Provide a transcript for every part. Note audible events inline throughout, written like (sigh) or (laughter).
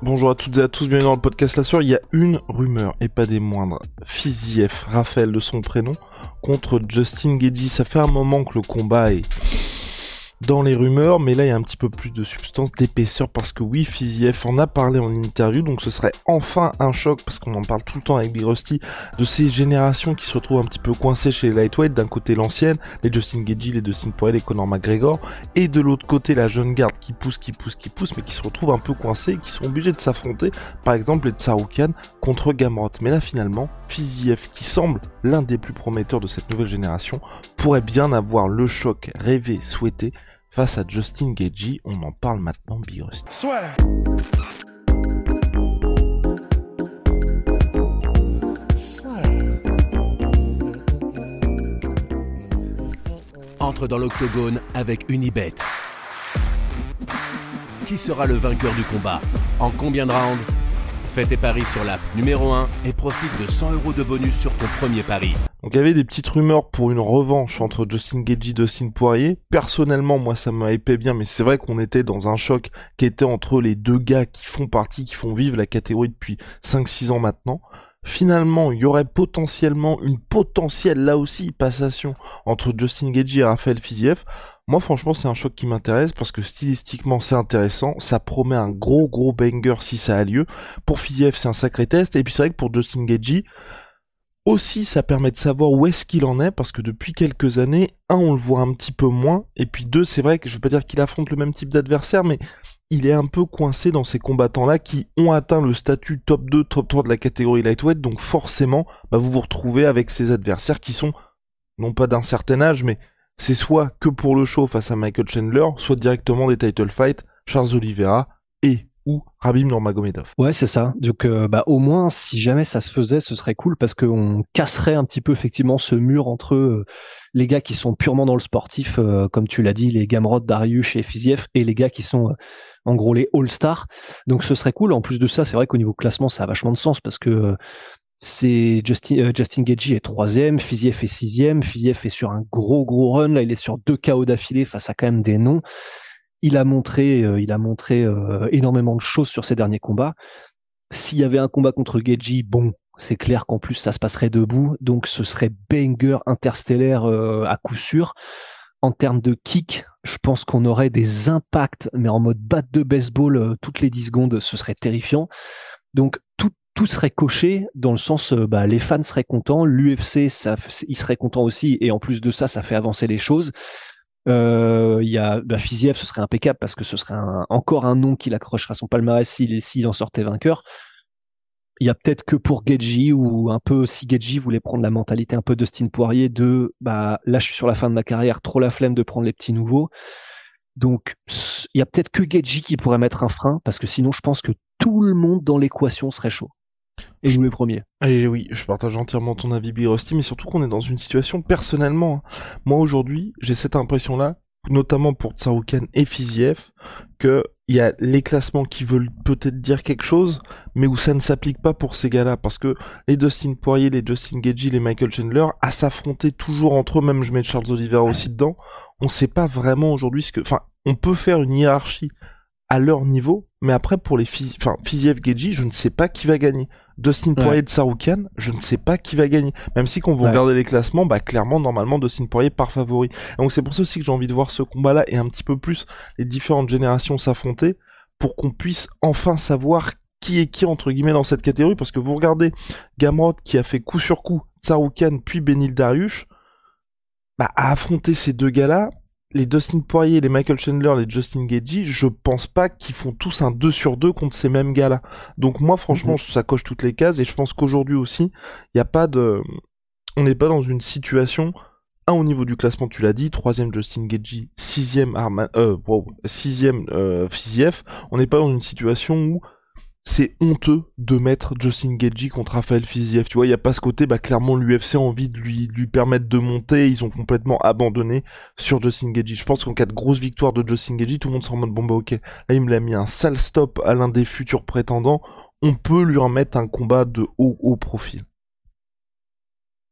Bonjour à toutes et à tous, bienvenue dans le podcast La Soeur. Il y a une rumeur, et pas des moindres. Fiziev, Raphaël de son prénom, contre Justin Gagey. Ça fait un moment que le combat est dans les rumeurs, mais là il y a un petit peu plus de substance, d'épaisseur, parce que oui, Fiziev en a parlé en interview, donc ce serait enfin un choc, parce qu'on en parle tout le temps avec Big Rusty, de ces générations qui se retrouvent un petit peu coincées chez les lightweight, d'un côté l'ancienne, les Justin Gagey, les Dustin Poirier, les Conor McGregor, et de l'autre côté la jeune garde qui pousse, qui pousse, qui pousse, mais qui se retrouve un peu coincée, et qui sont obligés de s'affronter, par exemple les Tsaroukan contre Gamrot. Mais là finalement, Fiziev, qui semble l'un des plus prometteurs de cette nouvelle génération, pourrait bien avoir le choc rêvé, souhaité, face à Justin Gagey. On en parle maintenant, Big. Swear. Entre dans l'octogone avec Unibet. Qui sera le vainqueur du combat? En combien de rounds? Fais tes paris sur l'app numéro 1 et profite de 100 euros de bonus sur ton premier pari. Donc il y avait des petites rumeurs pour une revanche entre Justin Gagey et Dustin Poirier. Personnellement, moi ça me hypait bien, mais c'est vrai qu'on était dans un choc qui était entre les deux gars qui font partie, qui font vivre la catégorie depuis 5-6 ans maintenant. Finalement, il y aurait potentiellement une potentielle, là aussi, passation entre Justin Gagey et Raphaël Fiziev. Moi, franchement, c'est un choc qui m'intéresse parce que stylistiquement, c'est intéressant. Ça promet un gros, gros banger si ça a lieu. Pour Fiziev, c'est un sacré test. Et puis, c'est vrai que pour Justin Gagey, aussi, ça permet de savoir où est-ce qu'il en est, parce que depuis quelques années, un, on le voit un petit peu moins, et puis deux, c'est vrai que je veux pas dire qu'il affronte le même type d'adversaire, mais il est un peu coincé dans ces combattants-là qui ont atteint le statut top 2, top 3 de la catégorie lightweight, donc forcément, bah, vous vous retrouvez avec ces adversaires qui sont, non pas d'un certain âge, mais c'est soit que pour le show face à Michael Chandler, soit directement des title fights, Charles Oliveira et ou Rabim Nurmagomedov. Ouais, c'est ça. Donc, euh, bah, au moins, si jamais ça se faisait, ce serait cool parce qu'on casserait un petit peu effectivement ce mur entre euh, les gars qui sont purement dans le sportif, euh, comme tu l'as dit, les Gamrod, Darius et Fiziev, et les gars qui sont en gros les All-Stars. Donc, ce serait cool. En plus de ça, c'est vrai qu'au niveau classement, ça a vachement de sens parce que c'est Justin, Justin Gagey est troisième, Fiziev est sixième, Fiziev est sur un gros gros run. Là, il est sur deux KO d'affilée face à quand même des noms il a montré, euh, il a montré euh, énormément de choses sur ses derniers combats. S'il y avait un combat contre Geji, bon, c'est clair qu'en plus ça se passerait debout, donc ce serait banger interstellaire euh, à coup sûr. En termes de kick, je pense qu'on aurait des impacts, mais en mode batte de baseball toutes les 10 secondes, ce serait terrifiant. Donc tout, tout serait coché dans le sens, bah, les fans seraient contents, l'UFC, il serait content aussi, et en plus de ça, ça fait avancer les choses. Euh, il y a bah, Fiziev, ce serait impeccable parce que ce serait encore un nom qu'il accrochera son palmarès s'il en sortait vainqueur. Il y a peut-être que pour Gedji ou un peu si Gedji voulait prendre la mentalité un peu Dustin Poirier de bah là je suis sur la fin de ma carrière, trop la flemme de prendre les petits nouveaux. Donc il y a peut-être que Gedji qui pourrait mettre un frein parce que sinon je pense que tout le monde dans l'équation serait chaud et jouer premier. Et oui, je partage entièrement ton avis, Big Rusty, mais surtout qu'on est dans une situation personnellement. hein. Moi aujourd'hui, j'ai cette impression-là, notamment pour Tsaroukan et Fiziev, que il y a les classements qui veulent peut-être dire quelque chose, mais où ça ne s'applique pas pour ces gars-là, parce que les Dustin Poirier, les Justin Gagey, les Michael Chandler, à s'affronter toujours entre eux, même je mets Charles Oliveira aussi dedans, on sait pas vraiment aujourd'hui ce que, enfin, on peut faire une hiérarchie à leur niveau, mais après pour les Fiziev Gagey, je ne sais pas qui va gagner. Dustin Poirier de je ne sais pas qui va gagner. Même si quand vous Ouais. regardez les classements, bah clairement normalement Dustin Poirier par favori. Et donc c'est pour ça aussi que j'ai envie de voir ce combat-là et un petit peu plus les différentes générations s'affronter pour qu'on puisse enfin savoir qui est qui entre guillemets dans cette catégorie parce que vous regardez Gamrot qui a fait coup sur coup Saroukan puis Benil Dariush bah à affronter ces deux gars-là les Dustin Poirier, les Michael Chandler, les Justin Gagey, je pense pas qu'ils font tous un 2 sur 2 contre ces mêmes gars-là. Donc moi, franchement, ça coche toutes les cases et je pense qu'aujourd'hui aussi, il n'y a pas de, on n'est pas dans une situation un au niveau du classement, tu l'as dit, troisième Justin Gagey, sixième Arman, euh, wow, sixième euh, Fiziev. On n'est pas dans une situation où c'est honteux de mettre Justin Gagey contre Raphaël Fiziev. Tu vois, il y a pas ce côté, bah clairement l'UFC a envie de lui lui permettre de monter, ils ont complètement abandonné sur Justin Gagey. Je pense qu'en cas de grosse victoire de Justin Gagey, tout le monde sera en mode bon bah ok. Là, il me l'a mis un sale stop à l'un des futurs prétendants. On peut lui remettre un combat de haut haut profil.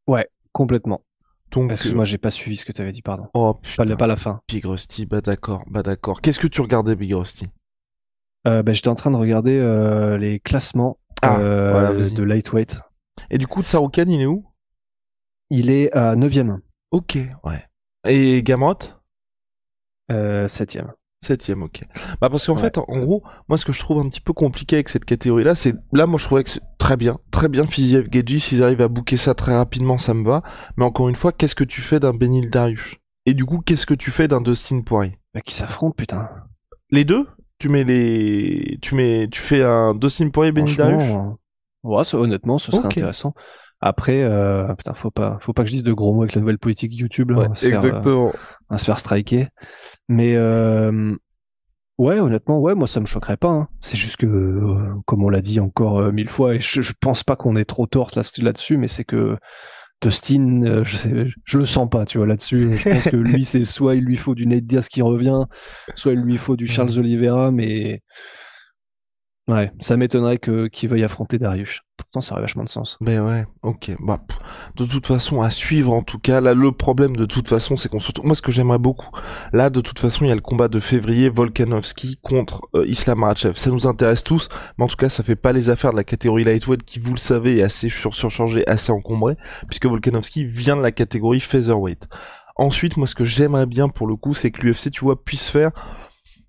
Ouais, complètement. Donc, Excuse-moi, j'ai pas suivi ce que tu avais dit, pardon. oh Pas, putain, la- pas la fin. Big Rusty, bah d'accord, bah d'accord. Qu'est-ce que tu regardais, Big Rusty? Euh, bah, J'étais en train de regarder euh, les classements Ah, euh, voilà, de lightweight. Et du coup, Tsaroukan, il est où? Il est à 9ème, Ok, ouais. Et Gamrot? Euh, 7ème. Septième, ok. Bah parce qu'en Ouais. fait, en, en gros, moi ce que je trouve un petit peu compliqué avec cette catégorie-là, c'est là moi je trouvais que c'est très bien, très bien Fiziev Gedji, s'ils arrivent à bouquer ça très rapidement, ça me va. Mais encore une fois, qu'est-ce que tu fais d'un Benil Dariush? Et du coup, qu'est-ce que tu fais d'un Dustin Poirier? Bah, qui s'affrontent, putain. Les deux? Tu mets les, tu mets, tu fais un Dustin Poirier Benil Dariush? euh, ouais, honnêtement, ce serait intéressant. Après, euh, putain, faut pas, faut pas que je dise de gros mots avec la nouvelle politique YouTube. Là, on, va se faire, euh, on va se faire striker. Mais euh, ouais, honnêtement, ouais, moi ça me choquerait pas. hein. C'est juste que, euh, comme on l'a dit encore euh, mille fois, et je, je pense pas qu'on est trop tort là- là-dessus, mais c'est que Dustin, euh, je, sais, je le sens pas, tu vois, là-dessus. Je pense que lui, c'est (laughs) soit il lui faut du Nate Diaz qui revient, soit il lui faut du Charles Oliveira, mais ouais, ça m'étonnerait que qu'il veuille affronter Darius. Ça aurait vachement de sens. Ben ouais, ok. Bah, de toute façon, à suivre en tout cas. Là, le problème de toute façon, c'est qu'on se retrouve. Moi, ce que j'aimerais beaucoup, là, de toute façon, il y a le combat de février, Volkanovski contre euh, Islam Makhachev. Ça nous intéresse tous, mais en tout cas, ça fait pas les affaires de la catégorie lightweight qui, vous le savez, est assez sur surchargée, assez encombrée, puisque Volkanovski vient de la catégorie featherweight. Ensuite, moi, ce que j'aimerais bien pour le coup, c'est que l'UFC, tu vois, puisse faire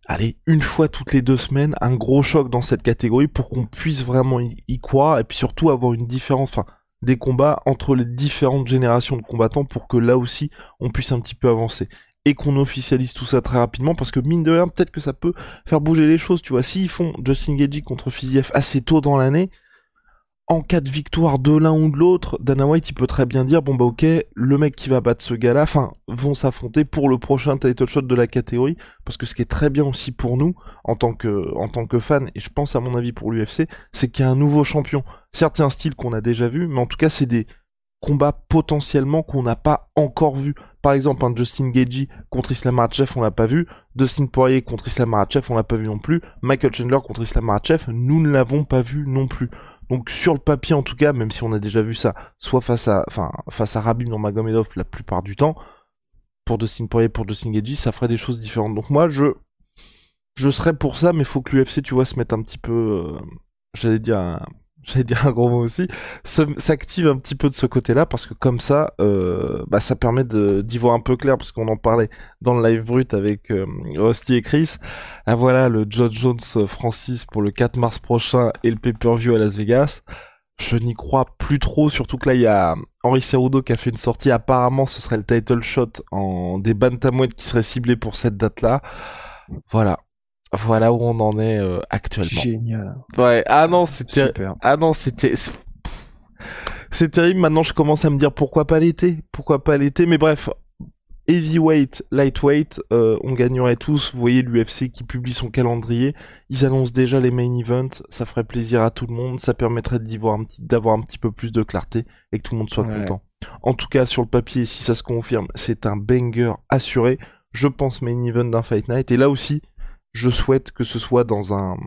allez, une fois toutes les deux semaines, un gros choc dans cette catégorie pour qu'on puisse vraiment y, croire et puis surtout avoir une différence, enfin, des combats entre les différentes générations de combattants pour que là aussi on puisse un petit peu avancer et qu'on officialise tout ça très rapidement parce que mine de rien peut-être que ça peut faire bouger les choses tu vois. S'ils font Justin Gagey contre Fiziev assez tôt dans l'année en cas de victoire de l'un ou de l'autre, Dana White il peut très bien dire bon bah ok le mec qui va battre ce gars-là, enfin vont s'affronter pour le prochain title shot de la catégorie parce que ce qui est très bien aussi pour nous en tant que en tant que fan et je pense à mon avis pour l'UFC, c'est qu'il y a un nouveau champion. Certes c'est un style qu'on a déjà vu, mais en tout cas c'est des combats potentiellement qu'on n'a pas encore vu. Par exemple, un Justin Gagey contre Islam Makhachev, on l'a pas vu. Dustin Poirier contre Islam Makhachev, on l'a pas vu non plus. Michael Chandler contre Islam Makhachev, nous ne l'avons pas vu non plus. Donc sur le papier en tout cas, même si on a déjà vu ça, soit face à, enfin face à Rabib Nurmagomedov la plupart du temps, pour Dustin Poirier, pour Justin Gagey, ça ferait des choses différentes. Donc moi je, je serais pour ça, mais faut que l'UFC, tu vois, se mette un petit peu, euh, j'allais dire, j'allais dire un gros mot aussi, s'active un petit peu de ce côté-là parce que comme ça, euh, bah ça permet d'y voir un peu clair parce qu'on en parlait dans le live brut avec euh, Rusty et Chris. Ah voilà le John Jones euh, Francis pour le 4 mars prochain et le pay-per-view à Las Vegas. Je n'y crois plus trop, surtout que là il y a Henri Cerudo qui a fait une sortie. Apparemment, ce serait le title shot en des bantamweight qui serait ciblé pour cette date-là. Voilà, voilà où on en est euh, actuellement. Génial. Ouais. Ah non, c'était ah non, c'était c'est- terrible. Maintenant, je commence à me dire pourquoi pas l'été, pourquoi pas l'été. Mais bref, heavyweight, lightweight, euh, on gagnerait tous. Vous voyez l'UFC qui publie son calendrier. Ils annoncent déjà les main events. Ça ferait plaisir à tout le monde. Ça permettrait d'y voir un petit, d'avoir un petit peu plus de clarté et que tout le monde soit Ouais. content. En tout cas, sur le papier, si ça se confirme, c'est un banger assuré. Je pense main event d'un fight night. Et là aussi, je souhaite que ce soit dans un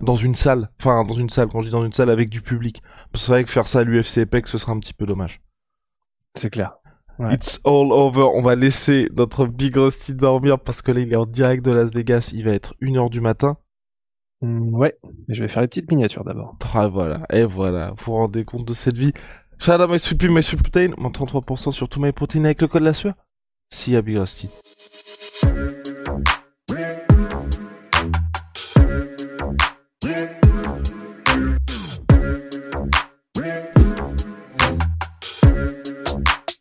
dans une salle, enfin dans une salle, quand je dis dans une salle avec du public. Parce que c'est vrai que faire ça à l'UFC Apex, ce serait un petit peu dommage. C'est clair. Ouais. It's all over. On va laisser notre Big Rusty dormir parce que là il est en direct de Las Vegas. Il va être 1h du matin. Mm, ouais, mais je vais faire les petites miniatures d'abord. Ah voilà, et voilà, vous vous rendez compte de cette vie. Shout out my sweet pea, my sweet protein, moins 33% sur tout my protein avec le code la sueur. Si à Big Rusty.